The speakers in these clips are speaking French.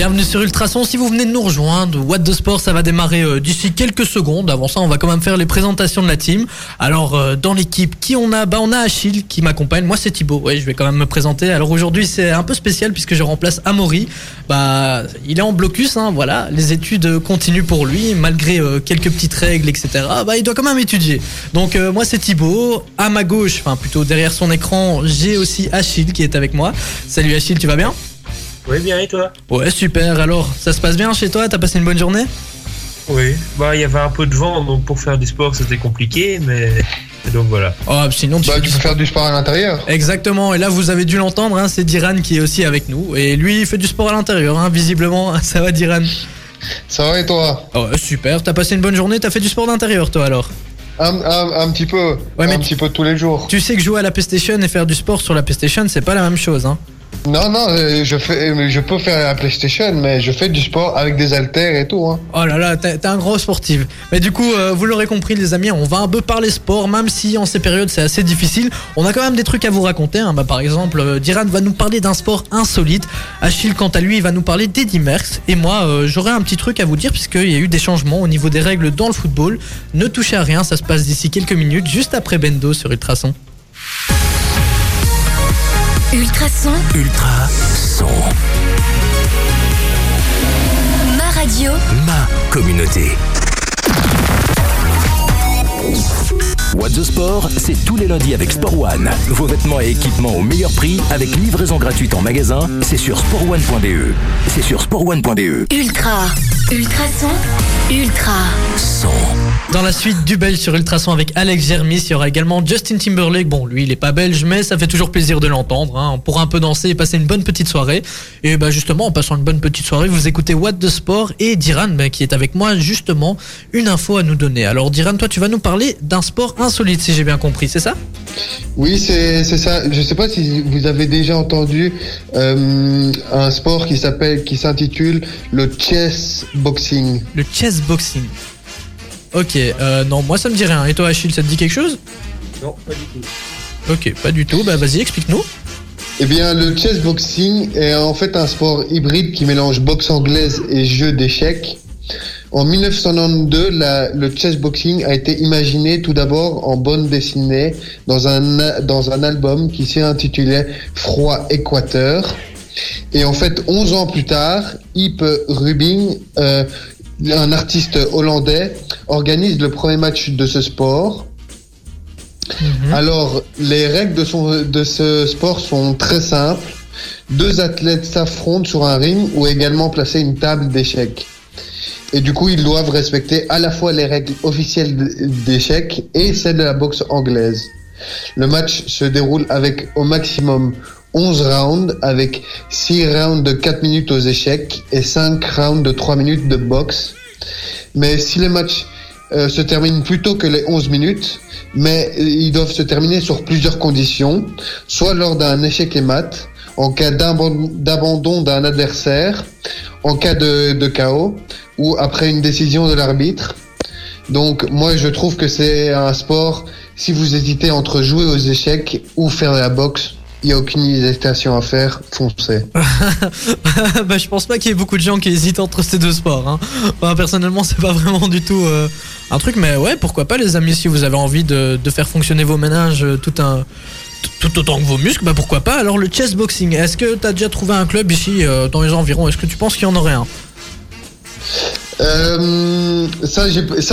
Bienvenue sur Ultrason. Si vous venez de nous rejoindre, What the Sport, ça va démarrer euh, d'ici quelques secondes. Avant ça, on va quand même faire les présentations de la team. Alors, euh, dans l'équipe, qui on a? Bah, on a Achille qui m'accompagne. Moi, c'est Thibaut. Ouais, je vais quand même me présenter. Alors aujourd'hui, c'est un peu spécial puisque je remplace Amaury. Bah, il est en blocus, hein, voilà. Les études continuent pour lui, malgré euh, quelques petites règles, etc. Bah, il doit quand même étudier. Donc, moi, c'est Thibaut. À ma gauche, enfin plutôt derrière son écran, j'ai aussi Achille qui est avec moi. Salut Achille, tu vas bien? Oui, bien, et toi Ouais, super. Alors, ça se passe bien chez toi? T'as passé une bonne journée? Oui. Bah, il y avait un peu de vent, donc pour faire du sport, c'était compliqué, mais. et donc voilà. Oh, sinon tu, Bah, tu peux faire du sport à l'intérieur. Exactement. Et là, vous avez dû l'entendre, hein, c'est Diran qui est aussi avec nous. Et lui, il fait du sport à l'intérieur, hein, visiblement. Ça va, Diran? Ça va et toi? Oh, ouais, super. T'as passé une bonne journée. T'as fait du sport d'intérieur, toi, alors? Un, un, un petit peu. Ouais, mais un tu- petit peu tous les jours. Tu sais que jouer à la PlayStation et faire du sport sur la PlayStation, c'est pas la même chose, hein. Non, non, euh, je, euh, je peux faire la PlayStation, mais je fais du sport avec des haltères et tout. Hein. Oh là là, t'es un gros sportif. Mais du coup, euh, vous l'aurez compris, les amis, on va un peu parler sport, même si en ces périodes c'est assez difficile. On a quand même des trucs à vous raconter. hein. Bah, par exemple, Diran va nous parler d'un sport insolite. Achille, quant à lui, il va nous parler d'Eddie Merckx. Et moi, euh, j'aurai un petit truc à vous dire, puisqu'il y a eu des changements au niveau des règles dans le football. Ne touchez à rien, ça se passe d'ici quelques minutes, juste après Bendo sur Ultrason. Ultrason, Ultra son, ma radio, ma communauté. What the Sport, c'est tous les lundis avec Sport One. Vos vêtements et équipements au meilleur prix avec livraison gratuite en magasin. C'est sur sportone.be. C'est sur sportone.be. ultra, ultrason, ultra. Son. Dans la suite du Belge sur Ultrason avec Alex Germis, il y aura également Justin Timberlake. Bon, lui, il est pas belge, mais ça fait toujours plaisir de l'entendre. Hein. On pourra un peu danser et passer une bonne petite soirée. Et bah justement, en passant une bonne petite soirée, vous écoutez What the Sport et Diran, bah, qui est avec moi, justement, une info à nous donner. Alors, Diran, toi, tu vas nous parler d'un sport insolite, si j'ai bien compris, c'est ça? Oui, c'est ça. Je sais pas si vous avez déjà entendu euh, un sport qui s'appelle, qui s'intitule le chess boxing. Le chess boxing. Ok, euh, non, moi ça me dit rien. Et toi, Achille, ça te dit quelque chose? Non, pas du tout. Ok, pas du tout. Bah vas-y, explique-nous. Eh bien, le chess boxing est en fait un sport hybride qui mélange boxe anglaise et jeu d'échecs. En 1992, la- le chess boxing a été imaginé tout d'abord en bande dessinée dans un, dans un album qui s'intitulait Froid Équateur. Et en fait, 11 ans plus tard, Yip Rubin, euh, un artiste hollandais, organise le premier match de ce sport. Mhm. Alors, les règles de, son, de ce sport sont très simples. Deux athlètes s'affrontent sur un ring ou également placer une table d'échecs. Et du coup, ils doivent respecter à la fois les règles officielles d'échecs et celles de la boxe anglaise. Le match se déroule avec au maximum 11 rounds, avec 6 rounds de 4 minutes aux échecs et 5 rounds de 3 minutes de boxe. Mais si les matchs euh, se terminent plus tôt que les 11 minutes, mais euh, ils doivent se terminer sur plusieurs conditions, soit lors d'un échec et mat, en cas d'abandon d'un adversaire, en cas de, de chaos, ou après une décision de l'arbitre. Donc moi je trouve que c'est un sport, si vous hésitez entre jouer aux échecs ou faire de la boxe, il n'y a aucune hésitation à faire, foncez. bah, je pense pas qu'il y ait beaucoup de gens qui hésitent entre ces deux sports. Hein. Enfin, personnellement, c'est pas vraiment du tout euh, un truc, mais ouais, pourquoi pas, les amis, si vous avez envie de, faire fonctionner vos ménages euh, Tout autant que vos muscles, bah pourquoi pas. Alors le chess boxing, est-ce que t'as déjà trouvé un club ici euh, dans les environs? Est-ce que tu penses qu'il y en aurait un? Euh, ça,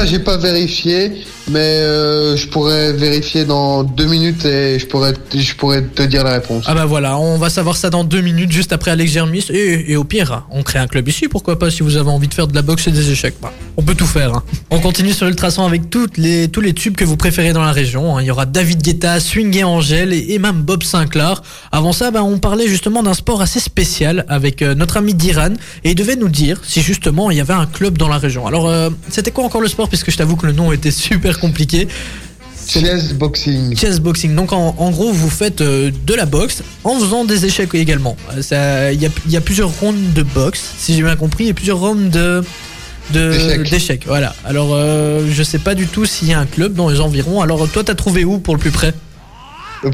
j'ai, pas vérifié, mais euh, je pourrais vérifier dans deux minutes et je pourrais, te dire la réponse. Ah bah voilà, on va savoir ça dans deux minutes, juste après Alex Germis. Et, au pire, on crée un club ici, pourquoi pas, si vous avez envie de faire de la boxe et des échecs. Bah, on peut tout faire. hein. On continue sur Ultrason avec tous les tubes que vous préférez dans la région. hein. Il y aura David Guetta, Swing et, et même Bob Sinclair. Avant ça, bah, on parlait justement d'un sport assez spécial avec euh, notre ami Diran. Et il devait nous dire si justement il y avait un club dans la région. Alors, euh, c'était quoi encore le sport Puisque je t'avoue que le nom était super compliqué? Chess boxing. Chess boxing. Donc en, en gros, vous faites euh, de la boxe en faisant des échecs également. Euh, Il y, a, il y a plusieurs rounds de boxe, si j'ai bien compris, et plusieurs rounds de D'échecs. Voilà. Alors euh, je sais pas du tout s'il y a un club dans les environs. Alors toi, t'as trouvé où pour le plus près?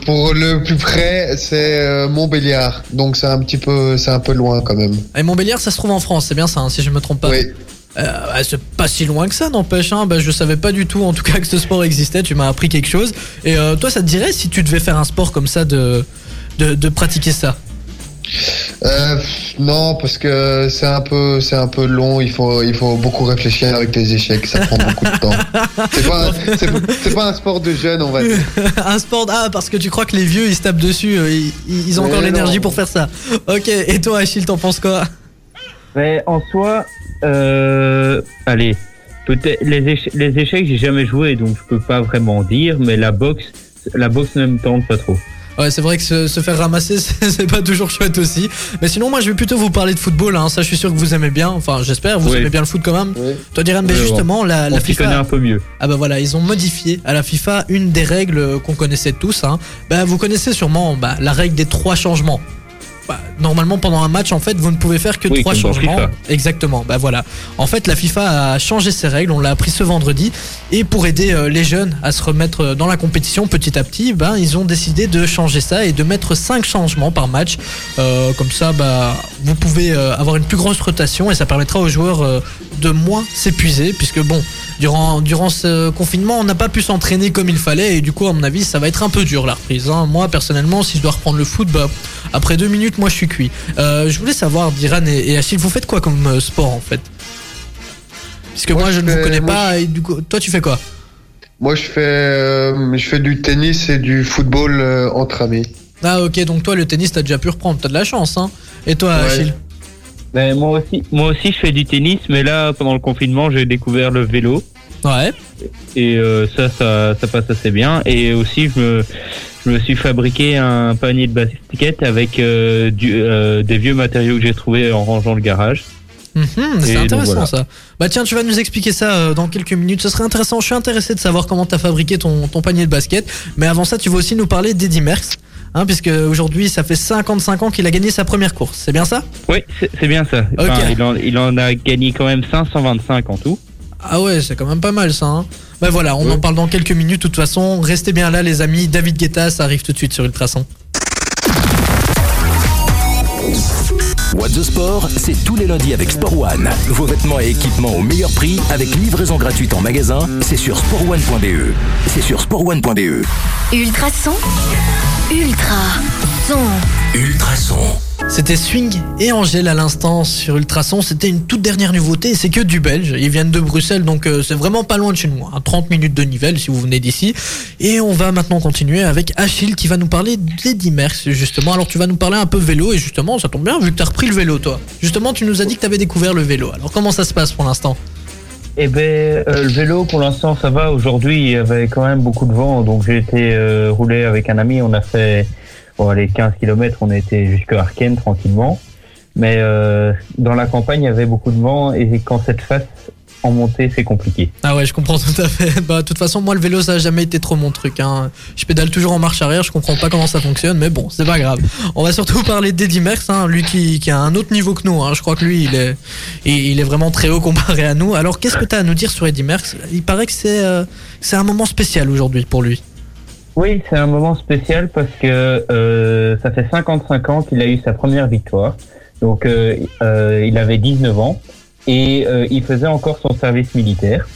Pour le plus près, c'est Montbéliard. Donc c'est un petit peu, c'est un peu loin quand même. Et Montbéliard, ça se trouve en France, c'est bien ça, hein, si je me trompe pas. Oui. Euh, bah, c'est pas si loin que ça, n'empêche. Hein. Bah, je savais pas du tout, en tout cas, que ce sport existait. Tu m'as appris quelque chose. Et euh, toi, ça te dirait si tu devais faire un sport comme ça de, de, de pratiquer ça? Euh, non, parce que c'est un peu, c'est un peu long. Il faut, il faut beaucoup réfléchir avec les échecs. Ça prend beaucoup de temps. C'est pas, c'est, c'est pas un sport de jeune, on va dire. Un sport Ah, parce que tu crois que les vieux ils se tapent dessus, ils, ils ont Mais encore l'énergie non. pour faire ça. Ok, et toi, Achille, t'en penses quoi? Mais en soi, euh, allez, peut-être les, éche- les échecs, j'ai jamais joué, donc je peux pas vraiment dire. Mais la boxe, la boxe ne me tente pas trop. Ouais, c'est vrai que se, se faire ramasser, c'est pas toujours chouette aussi. Mais sinon, moi, je vais plutôt vous parler de football. Hein. Ça, je suis sûr que vous aimez bien. Enfin, j'espère. Vous Oui. aimez bien le foot quand même. Oui. Toi, Diran, mais Oui, justement, la, la On s'y connaît FIFA. un peu mieux. Ah bah voilà, ils ont modifié à la FIFA une des règles qu'on connaissait tous. Hein. Bah, vous connaissez sûrement bah, la règle des trois changements. Bah, normalement, pendant un match, en fait, vous ne pouvez faire que trois changements. Exactement. Bah voilà. En fait, la FIFA a changé ses règles. On l'a appris ce vendredi. Et pour aider euh, les jeunes à se remettre euh, dans la compétition petit à petit, ben ils ont décidé de changer ça et de mettre cinq changements par match. Euh, comme ça, bah vous pouvez euh, avoir une plus grosse rotation et ça permettra aux joueurs de moins s'épuiser, puisque bon. Durant, durant ce confinement, on n'a pas pu s'entraîner comme il fallait et du coup, à mon avis, ça va être un peu dur la reprise. hein. Moi, personnellement, si je dois reprendre le foot, bah, après deux minutes, moi, je suis cuit. Euh, je voulais savoir, Diran et, et Achille, vous faites quoi comme euh, sport en fait? Puisque moi, Moi, je je ne vous connais moi, pas et du coup, toi, tu fais quoi? Moi, je fais, euh, je fais du tennis et du football euh, entre amis. Ah, ok, donc toi, le tennis, t'as déjà pu reprendre, t'as de la chance, hein Et toi, Ouais. Achille? Mais moi aussi, moi aussi, je fais du tennis, mais là, pendant le confinement, j'ai découvert le vélo. Ouais. Et euh, ça, ça, ça passe assez bien. Et aussi, je me, je me suis fabriqué un panier de basket avec euh, du, euh, des vieux matériaux que j'ai trouvés en rangeant le garage. Mhm, c'est intéressant voilà. ça. Bah tiens, tu vas nous expliquer ça dans quelques minutes. Ce serait intéressant. Je suis intéressé de savoir comment t'as fabriqué ton, ton panier de basket. Mais avant ça, tu vas aussi nous parler d'Eddie Merckx. Hein, puisque aujourd'hui, ça fait 55 ans qu'il a gagné sa première course. C'est bien ça? Oui, c'est bien ça. Enfin, il, en, il en a gagné quand même 525 en tout. Ah ouais, c'est quand même pas mal ça. Hein. Bah voilà, on en parle dans quelques minutes. De toute façon, restez bien là, les amis. David Guetta, ça arrive tout de suite sur Ultrason. What the Sport, c'est tous les lundis avec Sport One. Vos vêtements et équipements au meilleur prix avec livraison gratuite en magasin, c'est sur sportone.be. C'est sur sportone.be. Ultrason. Ultra. Son. Ultrason. C'était Swing et Angèle à l'instant sur Ultrason. C'était une toute dernière nouveauté et c'est que du belge. Ils viennent de Bruxelles donc euh, c'est vraiment pas loin de chez nous. hein. 30 minutes de Nivelles si vous venez d'ici. Et on va maintenant continuer avec Achille qui va nous parler d'Eddie Merckx justement. Alors tu vas nous parler un peu vélo et justement ça tombe bien vu que t'as repris le vélo toi. Justement tu nous as dit que t'avais découvert le vélo. Alors comment ça se passe pour l'instant? Eh ben, euh, le vélo, pour l'instant, ça va. Aujourd'hui, il y avait quand même beaucoup de vent, donc j'ai été euh, rouler avec un ami. On a fait, bon, les 15 km, on été jusqu'à Arken tranquillement. Mais euh, dans la campagne, il y avait beaucoup de vent, et quand cette face en montée, c'est compliqué. Ah ouais, je comprends tout à fait. Bah, de toute façon, moi, le vélo, ça a jamais été trop mon truc. Hein. Je pédale toujours en marche arrière, je comprends pas comment ça fonctionne, mais bon, c'est pas grave. On va surtout parler d'Eddie Merckx, hein, lui qui, qui a un autre niveau que nous. Hein. Je crois que lui, il est, il, il est vraiment très haut comparé à nous. Alors, qu'est-ce que tu as à nous dire sur Eddie Merckx? Il paraît que c'est euh, c'est un moment spécial aujourd'hui pour lui. Oui, c'est un moment spécial parce que euh, ça fait 55 ans qu'il a eu sa première victoire. Donc, euh, il avait 19 ans et euh, il faisait encore son service militaire.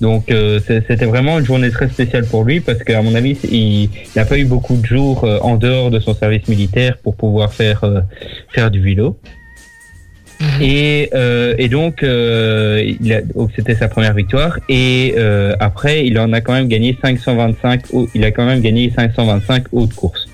Donc, euh, c'était vraiment une journée très spéciale pour lui parce qu'à mon avis, il n'a pas eu beaucoup de jours euh, en dehors de son service militaire pour pouvoir faire euh, faire du vélo. Et, euh, et donc, euh, il a- donc c'était sa première victoire. Et euh, après, il en a quand même gagné 525. au- Il a quand même gagné 525 hautes courses.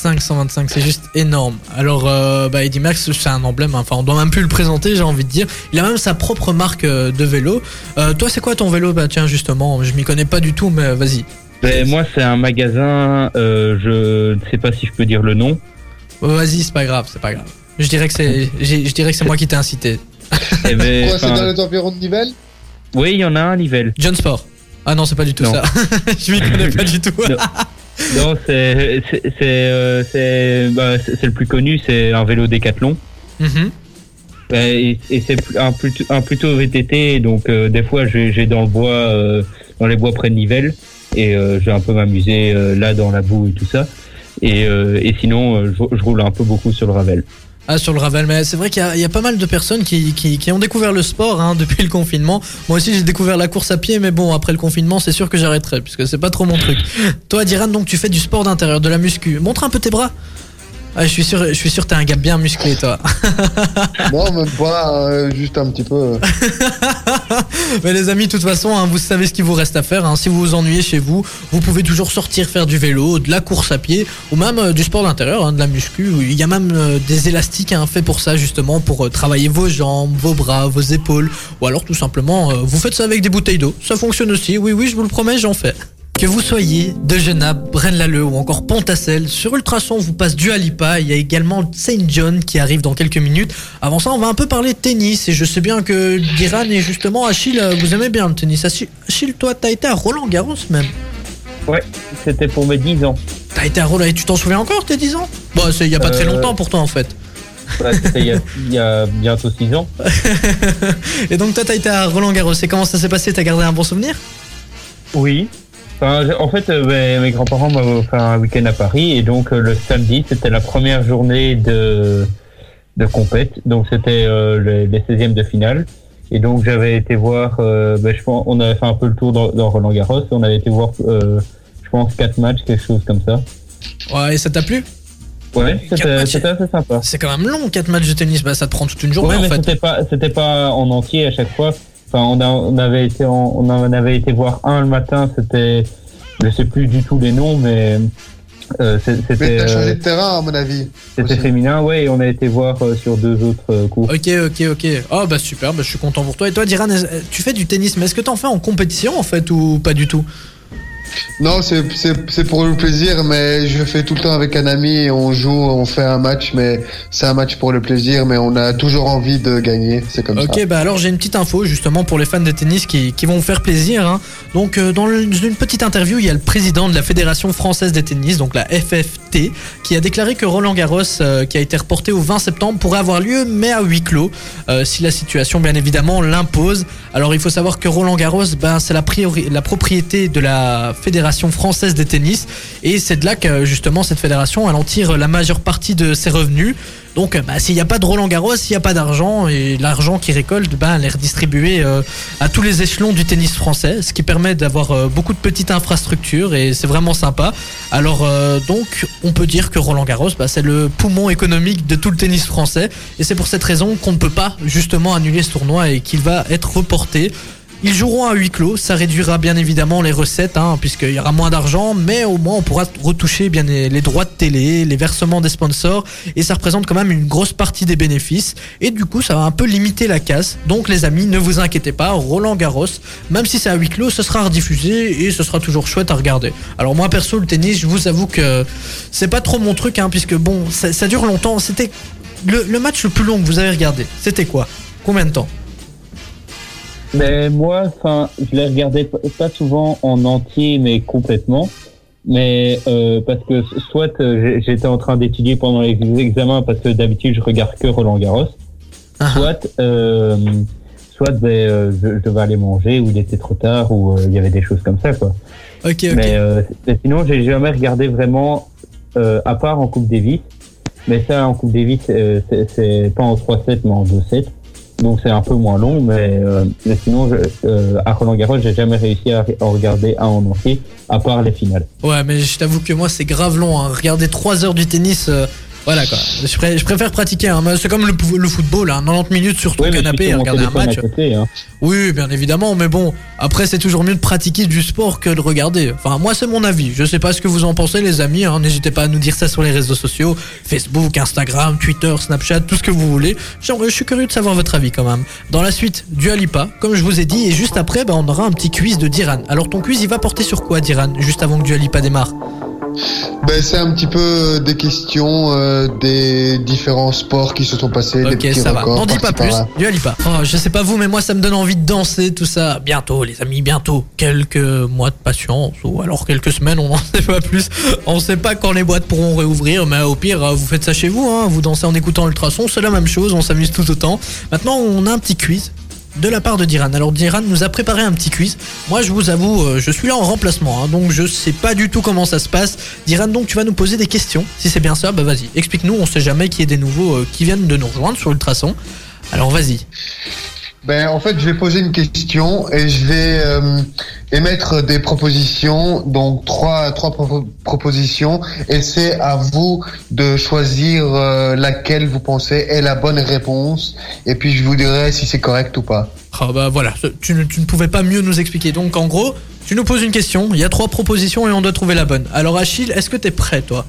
525, c'est juste énorme. Alors, euh, bah, Eddie Merckx, c'est un emblème. hein. Enfin, on doit même plus le présenter, j'ai envie de dire. Il a même sa propre marque euh, de vélo. Euh, toi, c'est quoi ton vélo? Bah, tiens, justement, je m'y connais pas du tout, mais vas-y. Ben, moi, c'est un magasin. Euh, je ne sais pas si je peux dire le nom. Vas-y, c'est pas grave, c'est pas grave. Je dirais que c'est, je dirais que c'est moi qui t'ai incité. Eh ben, Quoi, c'est dans les environs de Nivelles? Oui, il y en a un Nivelle. John Sport. Ah non, c'est pas du tout Non. ça. je m'y connais pas du tout. Non. C'est c'est c'est euh, bah, le plus connu. C'est un vélo Décathlon. Mhm. Ben, et et c'est un plutôt, un plutôt VTT, donc euh, des fois j'ai dans le bois, euh, dans les bois près de Nivelles, et euh, je vais un peu m'amuser euh, là dans la boue et tout ça. Et, euh, et sinon, je, je roule un peu beaucoup sur le Ravel. Ah, sur le Ravel, mais c'est vrai qu'il y, a- pas mal de personnes qui ont découvert le sport hein, depuis le confinement. Moi aussi, j'ai découvert la course à pied, mais bon, après le confinement, c'est sûr que j'arrêterai, puisque c'est pas trop mon truc. Toi, Diran, donc tu fais du sport d'intérieur, de la muscu. Montre un peu tes bras. Ah, je suis sûr, je suis sûr, que t'es un gars bien musclé, toi. Non, même pas, euh, juste un petit peu. Mais les amis, de toute façon, hein, vous savez ce qu'il vous reste à faire. hein. Si vous vous ennuyez chez vous, vous pouvez toujours sortir faire du vélo, de la course à pied, ou même euh, du sport d'intérieur, hein, de la muscu. Il y a même euh, des élastiques hein, faits pour ça, justement, pour euh, travailler vos jambes, vos bras, vos épaules, ou alors tout simplement, vous faites ça avec des bouteilles d'eau. Ça fonctionne aussi. Oui, oui, je vous le promets, j'en fais. Que vous soyez de Genappe, Braine-l'Alleud ou encore Pontacelle, sur Ultrason vous passe du Alipa, il y a également Saint John qui arrive dans quelques minutes. Avant ça, on va un peu parler de tennis et je sais bien que Diran et justement Achille, vous aimez bien le tennis. Achille, toi, t'as été à Roland Garros même. Ouais, c'était pour mes 10 ans. T'as été à Roland et tu t'en souviens encore, tes 10 ans? Bon, c'est il y a pas très Euh, longtemps pour toi en fait. Ouais, c'était il, y a, il y a bientôt 6 ans. Et donc toi, t'as été à Roland Garros et comment ça s'est passé? T'as gardé un bon souvenir? Oui. Enfin, en fait, euh, mes, mes grands-parents m'avaient offert un week-end à Paris et donc euh, le samedi, c'était la première journée de, de compète. Donc c'était euh, les, les 16e de finale. Et donc j'avais été voir, ben, je pense, on avait fait un peu le tour dans, dans Roland Garros. On avait été voir, euh, je pense, quatre matchs, quelque chose comme ça. Ouais, et ça t'a plu? Ouais, c'était assez sympa. C'est quand même long, 4 matchs de tennis, bah ça te prend toute une journée Ouais, en mais fait. c'était pas, c'était pas en entier à chaque fois. Enfin, on, a, on avait été, en- on en avait été voir un le matin. C'était, je sais plus du tout les noms, mais euh, Mais c'était, changé euh, de terrain, à mon avis. c'était féminin, ouais. Et on a été voir euh, sur deux autres euh, cours. Ok, ok, ok. Oh bah super, bah, je suis content pour toi. Et toi, Diran, tu fais du tennis, mais est-ce que t'en fais en compétition en fait ou pas du tout? Non, c'est pour le plaisir, mais je fais tout le temps avec un ami et on joue, on fait un match, mais c'est un match pour le plaisir, mais on a toujours envie de gagner, c'est comme Ok, ça. bah alors j'ai une petite info justement pour les fans de tennis qui, qui vont vous faire plaisir. hein. Donc euh, dans le- une petite interview, il y a le président de la Fédération française des tennis, donc la FFT, qui a déclaré que Roland Garros, euh, qui a été reporté au 20 septembre, pourrait avoir lieu, mais à huis clos, euh, si la situation bien évidemment l'impose. Alors il faut savoir que Roland Garros, ben, c'est la, priori- la propriété de la Fédération française des tennis, et c'est de là que justement cette fédération, elle en tire la majeure partie de ses revenus. Donc, bah, s'il n'y a pas de Roland Garros, il n'y a pas d'argent, et l'argent qui récolte, ben, elle est redistribuée euh, à tous les échelons du tennis français, ce qui permet d'avoir euh, beaucoup de petites infrastructures, et c'est vraiment sympa. Alors, euh, donc, on peut dire que Roland Garros, bah, c'est le poumon économique de tout le tennis français, et c'est pour cette raison qu'on ne peut pas justement annuler ce tournoi et qu'il va être reporté. Ils joueront à huis clos, ça réduira bien évidemment les recettes, hein, puisqu'il y aura moins d'argent, mais au moins on pourra retoucher bien les, droits de télé, les versements des sponsors, et ça représente quand même une grosse partie des bénéfices, et du coup ça va un peu limiter la casse. Donc les amis, ne vous inquiétez pas, Roland Garros, même si c'est à huis clos, ce sera rediffusé et ce sera toujours chouette à regarder. Alors moi perso le tennis, je vous avoue que c'est pas trop mon truc, hein, puisque bon, ça, dure longtemps. C'était le match le plus long que vous avez regardé. C'était quoi? Combien de temps? Mais moi, enfin, je les regardais pas souvent en entier, mais complètement. Mais euh, parce que soit euh, j'étais en train d'étudier pendant les examens, parce que d'habitude je regarde que Roland Garros. Ah, soit euh, soit ben, euh, je, je devais aller manger ou il était trop tard ou euh, il y avait des choses comme ça quoi. Ok, ok. Mais, euh, mais sinon j'ai jamais regardé vraiment euh, à part en Coupe Davis. Mais ça en Coupe Davis euh, c'est- c'est pas en 3-7 mais en 2-7. Donc c'est un peu moins long mais, euh, mais sinon je, euh, à Roland Garros j'ai jamais réussi à, à regarder un en entier à part les finales. Ouais, mais je t'avoue que moi, c'est grave long. Hein. Regarder 3 heures du tennis, euh, voilà quoi. Je, pré- je préfère pratiquer. Hein. C'est comme le, football, hein. 90 minutes sur ton canapé mon regarder un match. à côté, hein. Oui, bien évidemment, mais bon, après, c'est toujours mieux de pratiquer du sport que de regarder. Enfin, moi, c'est mon avis. Je sais pas ce que vous en pensez, les amis. hein. N'hésitez pas à nous dire ça sur les réseaux sociaux Facebook, Instagram, Twitter, Snapchat, tout ce que vous voulez. Genre, je suis curieux de savoir votre avis quand même. Dans la suite, du Alipa, comme je vous ai dit, et juste après, bah, on aura un petit quiz de Diran. Alors, ton quiz, il va porter sur quoi, Diran, juste avant que du Alipa démarre? Ben, c'est un petit peu des questions euh, des différents sports qui se sont passés, des Ok, petits ça va. N'en dis pas plus. Du Alipa. Oh, je sais pas vous, mais moi, ça me donne envie de danser, tout ça. Bientôt, les amis, bientôt. Quelques mois de patience, ou alors quelques semaines, on n'en sait pas plus. On sait pas quand les boîtes pourront réouvrir, mais au pire, euh, vous faites ça chez vous. Hein. Vous dansez en écoutant Ultrason, c'est la même chose, on s'amuse tout autant. Maintenant, on a un petit quiz. De la part de Diran. Alors Diran nous a préparé un petit quiz. Moi je vous avoue, euh, je suis là en remplacement, hein, donc je sais pas du tout comment ça se passe. Diran, donc tu vas nous poser des questions. Si c'est bien ça, bah vas-y, explique-nous. On sait jamais qu'il y ait des nouveaux euh, qui viennent de nous rejoindre sur Ultrason. Alors vas-y. Ben, en fait, je vais poser une question et je vais euh, émettre des propositions, donc trois, trois propo- propositions, et c'est à vous de choisir euh, laquelle vous pensez est la bonne réponse, et puis je vous dirai si c'est correct ou pas. Ah bah voilà, tu ne, tu ne pouvais pas mieux nous expliquer. Donc en gros, tu nous poses une question, il y a trois propositions et on doit trouver la bonne. Alors Achille, est-ce que t'es prêt toi?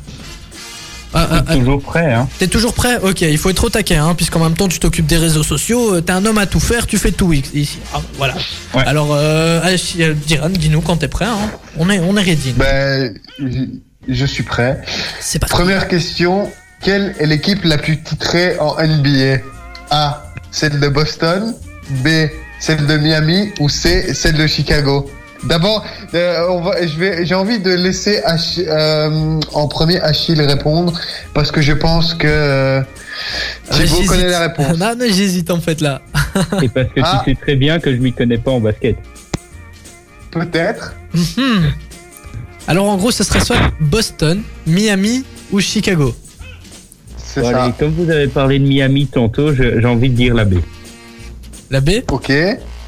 Ah, ah, ah, Toujours prêt, hein. T'es toujours prêt Ok, il faut être au taquet, hein, puisqu'en même temps tu t'occupes des réseaux sociaux, euh, t'es un homme à tout faire, tu fais tout ici. Ah, voilà. Ouais. Alors, euh, euh, Diran, dis-nous quand t'es prêt. Hein. On est, on est ready. Ben, je, je suis prêt. C'est pas Première question, quelle est l'équipe la plus titrée en NBA A, celle de Boston, B, celle de Miami, ou C, celle de Chicago? D'abord, euh, j'ai envie de laisser Ach- euh, en premier Achille répondre parce que je pense que euh, Ah, Thibaut j'hésite. connaît la réponse. non, j'hésite en fait là. Et parce que Ah. tu sais très bien que je m'y connais pas en basket. Peut-être. Hmm. Alors en gros, ce serait soit Boston, Miami ou Chicago. C'est Bon, ça. allez, comme vous avez parlé de Miami tantôt, j'ai envie de dire la B. La B? Ok.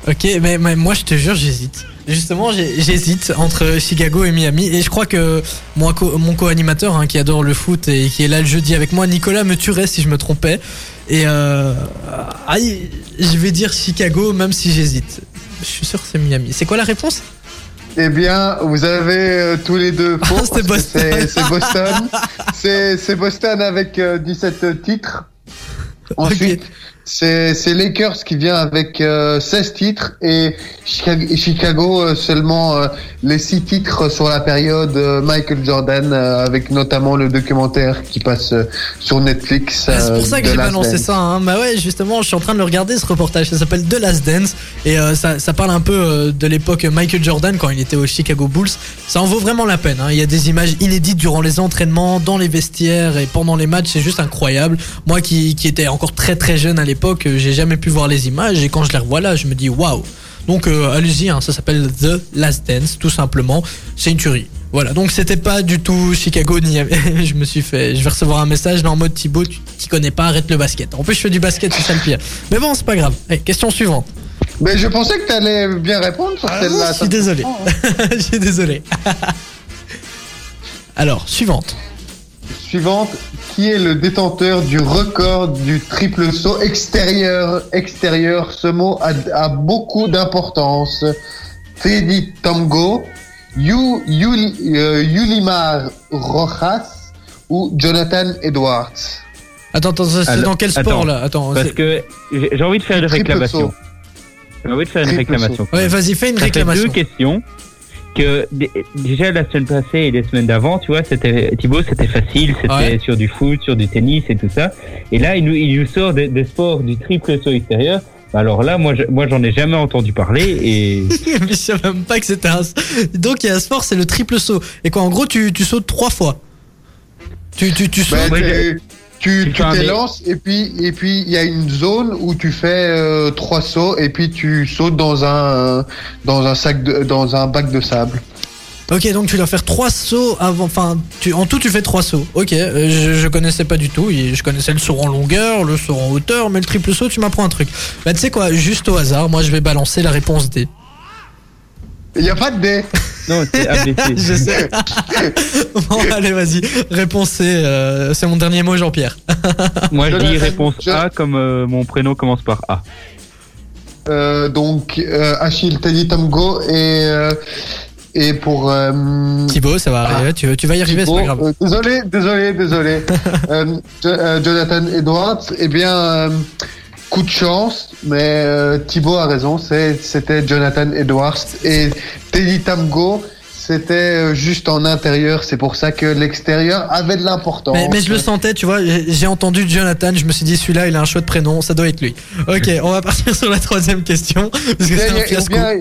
Ok, mais, mais moi je te jure, j'hésite. Justement, j'hésite entre Chicago et Miami. Et je crois que mon co-animateur, hein, qui adore le foot et qui est là le jeudi avec moi, Nicolas, me tuerait si je me trompais. Et euh, aïe, je vais dire Chicago, même si j'hésite. Je suis sûr que c'est Miami. C'est quoi la réponse? Eh bien, vous avez euh, tous les deux faux. Ah, que Boston. C'est c'est Boston. C'est c'est Boston avec euh, 17 titres. Ensuite, c'est c'est Lakers qui vient avec euh, 16 titres et Chicago, euh, seulement euh, les 6 titres sur la période euh, Michael Jordan euh, avec notamment le documentaire qui passe euh, sur Netflix. C'est pour ça que j'ai balancé Dance. ça. Hein. Bah ouais, justement, je suis en train de le regarder ce reportage. Ça s'appelle The Last Dance et euh, ça, ça parle un peu euh, de l'époque Michael Jordan quand il était au Chicago Bulls. Ça en vaut vraiment la peine. hein. Il y a des images inédites durant les entraînements, dans les vestiaires et pendant les matchs. C'est juste incroyable. Moi qui, qui étais encore très très jeune à l'époque, j'ai jamais pu voir les images et quand je les revois là, je me dis waouh. Donc euh, allez-y, hein, ça s'appelle The Last Dance, tout simplement. C'est une tuerie. Voilà, donc c'était pas du tout Chicago ni je me suis fait, je vais recevoir un message là en mode Thibaut, tu t'y connais pas, arrête le basket. En plus je fais du basket, c'est ça le pire. Mais bon, c'est pas grave. Allez, question suivante. Mais je pensais que tu allais bien répondre sur celle-là. je suis désolé. Je suis désolé. Alors, suivante. Suivante, qui est le détenteur du record du triple saut extérieur Extérieur, ce mot a, a beaucoup d'importance. Teddy Yu, Yul- euh, Yulimar Rojas ou Jonathan Edwards? Attends, attends, c'est dans quel sport attends, là? Attends. Parce que j'ai envie de faire une réclamation. J'ai envie de faire une réclamation. Ouais, vas-y, fais une Ça fait réclamation. deux questions. Que dé- déjà la semaine passée et les semaines d'avant, tu vois, c'était Thibaut, c'était facile, c'était Ouais. sur du foot, sur du tennis et tout ça. Et là, il nous, il nous sort des, des sports du triple saut extérieur. Alors là, moi, je- moi, j'en ai jamais entendu parler et Mais je savais même pas que c'était un. Donc il y a un sport, c'est le triple saut. Et quoi, en gros, tu, tu sautes trois fois. Tu, tu, tu sautes. Ouais, tu- t'élances et puis et puis il y a une zone où tu fais euh, trois sauts et puis tu sautes dans un dans un sac de, dans un bac de sable. Ok, donc tu dois faire trois sauts avant. Enfin, tu, en tout, tu fais trois sauts. Ok, euh, je, je connaissais pas du tout. Je connaissais le saut en longueur, le saut en hauteur, mais le triple saut, tu m'apprends un truc. Bah, tu sais quoi, juste au hasard, moi je vais balancer la réponse D. Il y a pas de dé. non, c'est ABC. je sais. bon, allez, vas-y. Réponse C, euh, c'est mon dernier mot, Jean-Pierre. Moi, je dis réponse je- A comme euh, mon prénom commence par A. Euh, donc euh, Achille Teddy Tomgo et euh, et pour euh, Thibaut, ça va arriver, tu, tu vas y arriver, c'est pas grave. euh, désolé, désolé, désolé. Jo- Jonathan Edwards, eh bien, euh, coup de chance, mais euh, Thibaut a raison, c'était Jonathan Edwards. Et Teddy Tamgo, c'était euh, juste en intérieur, c'est pour ça que l'extérieur avait de l'importance. Mais, mais je le sentais, tu vois, j'ai entendu Jonathan, je me suis dit celui-là il a un chouette prénom, ça doit être lui. Ok, on va partir sur la troisième question, parce que Bien, c'est il y un a- fiasco. bien,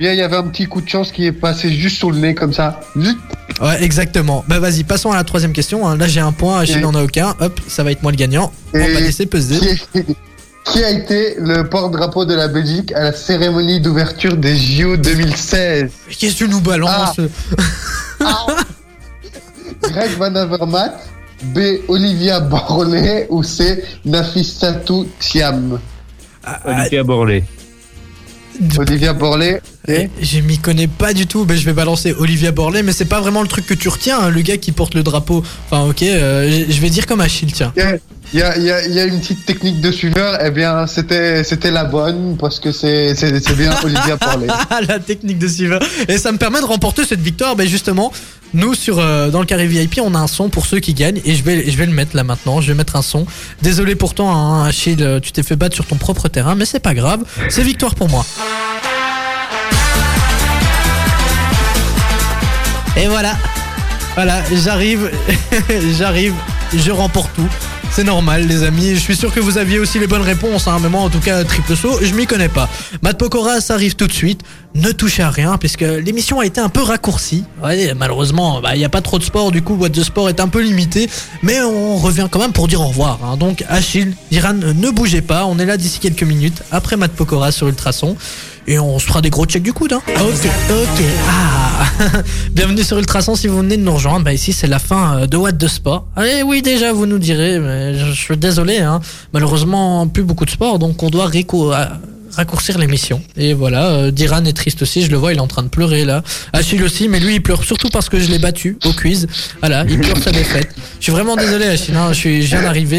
bien, il y avait un petit coup de chance qui est passé juste sur le nez comme ça. Ouais, exactement. Bah vas-y, passons à la troisième question. hein. Là j'ai un point, Achille n'en a aucun. Hop, ça va être moi le gagnant. On va laisser peser. qui est, Qui a été le porte-drapeau de la Belgique à la cérémonie d'ouverture des JO 2016 Qu'est-ce que tu nous balances Greg Van Avermaet, B. Olivia Borlé ou C. Nafissatou Thiam Ah, ah, Olivia Borlé. Olivia Borlé eh, Je m'y connais pas du tout, mais je vais balancer Olivia Borlé, mais c'est pas vraiment le truc que tu retiens, hein, le gars qui porte le drapeau. Enfin, ok, euh, je vais dire comme Achille, tiens. Il y a, y, a, y a une petite technique de suiveur, eh bien c'était c'était la bonne parce que c'est bien Olivia Borlé. Ah, la technique de suiveur. Et ça me permet de remporter cette victoire. Ben justement, nous sur euh, dans le carré VIP, on a un son pour ceux qui gagnent et je vais je vais le mettre là maintenant. Je vais mettre un son. Désolé pourtant, hein, Achille, euh, tu t'es fait battre sur ton propre terrain, mais c'est pas grave. C'est victoire pour moi. Et voilà. Voilà, j'arrive, j'arrive, je remporte tout. C'est normal, les amis. Je suis sûr que vous aviez aussi les bonnes réponses, hein, mais moi, en tout cas, triple saut, je m'y connais pas. Matt Pokora, ça arrive tout de suite. Ne touchez à rien, puisque l'émission a été un peu raccourcie. Malheureusement, il n'y a pas trop de sport, du coup, What the Sport est un peu limité. Mais on revient quand même pour dire au revoir. hein. Donc, Achille, Iran, ne bougez pas. On est là d'ici quelques minutes, après Matt Pokora sur Ultrason. Et on se fera des gros checks du coude. Hein. Ok, ok. Ah. Bienvenue sur Ultrason si vous venez de nous rejoindre. Bah ici c'est la fin euh, de What de Sport. Allez, oui déjà vous nous direz, mais je, je suis désolé. Hein. Malheureusement plus beaucoup de sport, donc on doit réco- euh, raccourcir l'émission. Et voilà, euh, Diran est triste aussi, je le vois, il est en train de pleurer là. Achille aussi, mais lui il pleure surtout parce que je l'ai battu au quiz. Voilà, il pleure sa défaite. Je suis vraiment désolé Achille, hein. je, suis, je viens d'arriver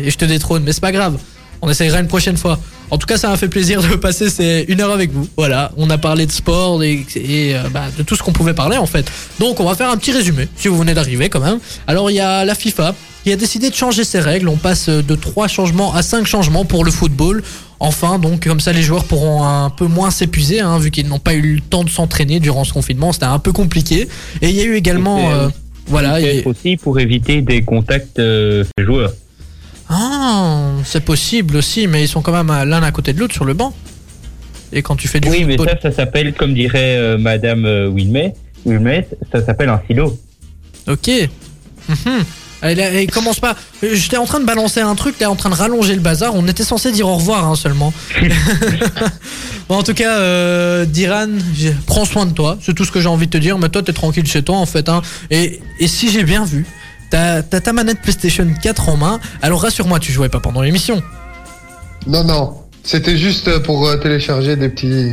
et, et je te détrône, mais c'est pas grave. On essayera une prochaine fois. En tout cas, ça m'a fait plaisir de passer ces une heure avec vous. Voilà, on a parlé de sport et, et, euh, bah, de tout ce qu'on pouvait parler en fait. Donc, on va faire un petit résumé, si vous venez d'arriver quand même. Alors, il y a la FIFA qui a décidé de changer ses règles. On passe de 3 changements à 5 changements pour le football. Enfin, donc comme ça, les joueurs pourront un peu moins s'épuiser, hein, vu qu'ils n'ont pas eu le temps de s'entraîner durant ce confinement. C'était un peu compliqué. Et il y a eu également, Et, euh, voilà, Peut-être aussi pour éviter des contacts euh, des joueurs. Ah, c'est possible aussi, mais ils sont quand même l'un à côté de l'autre sur le banc. Et quand tu fais du Oui, mais ça, ça s'appelle, comme dirait euh, Madame euh, Wilmette, Wilmette, ça s'appelle un silo. Ok. Elle, elle commence pas. Euh, J'étais en train de balancer un truc, t'es en train de rallonger le bazar. On était censé dire au revoir hein, seulement. bon, en tout cas, euh, Diran, prends soin de toi. C'est tout ce que j'ai envie de te dire. Mais toi, t'es tranquille chez toi en fait. Hein. Et, et si j'ai bien vu, t'as ta manette PlayStation 4 en main. Alors rassure-moi, tu jouais pas pendant l'émission. Non non, c'était juste pour euh, télécharger des petits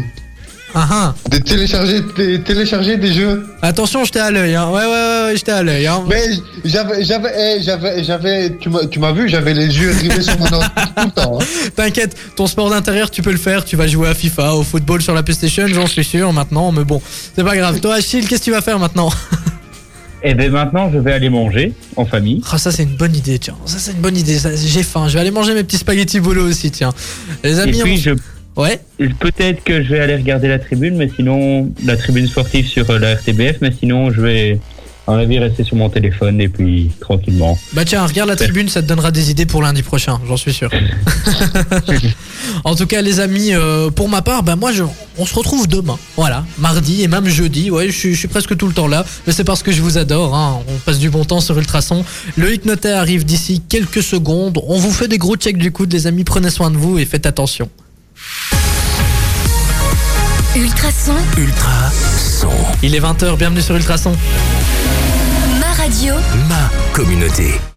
Ah ah. des télécharger des, télécharger des jeux. Attention, j'étais à l'œil. Hein. Ouais, ouais, ouais, ouais, j'étais à l'œil. Hein. Mais j'avais j'avais eh, j'avais j'avais tu m'as tu m'as vu, j'avais les yeux rivés sur mon ordinateur tout le temps. hein. T'inquiète, ton sport d'intérieur, tu peux le faire. Tu vas jouer à FIFA, au football sur la PlayStation, j'en suis sûr maintenant. Mais bon, c'est pas grave. Toi, Achille, qu'est-ce que tu vas faire maintenant? Et bien maintenant, je vais aller manger en famille. Ah, ça, c'est une bonne idée, tiens. Ça, c'est une bonne idée. J'ai faim. Je vais aller manger mes petits spaghettis bolo aussi, tiens. Les Et amis, puis, je, ouais. peut-être que je vais aller regarder la tribune, mais sinon, la tribune sportive sur euh, la RTBF, mais sinon, je vais, à mon avis, rester sur mon téléphone et puis tranquillement. Bah tiens, regarde la tribune, ça te donnera des idées pour lundi prochain, j'en suis sûr. en tout cas, les amis, euh, pour ma part, bah moi, je, on se retrouve demain. Voilà, mardi et même jeudi. Ouais, je, suis- je suis presque tout le temps là, mais c'est parce que je vous adore. Hein. On passe du bon temps sur Ultrason. Le Notaire arrive d'ici quelques secondes. On vous fait des gros checks du coude, les amis. Prenez soin de vous et faites attention. Ultrason, Ultra son. Il est 20h, bienvenue sur Ultrason. Ma communauté.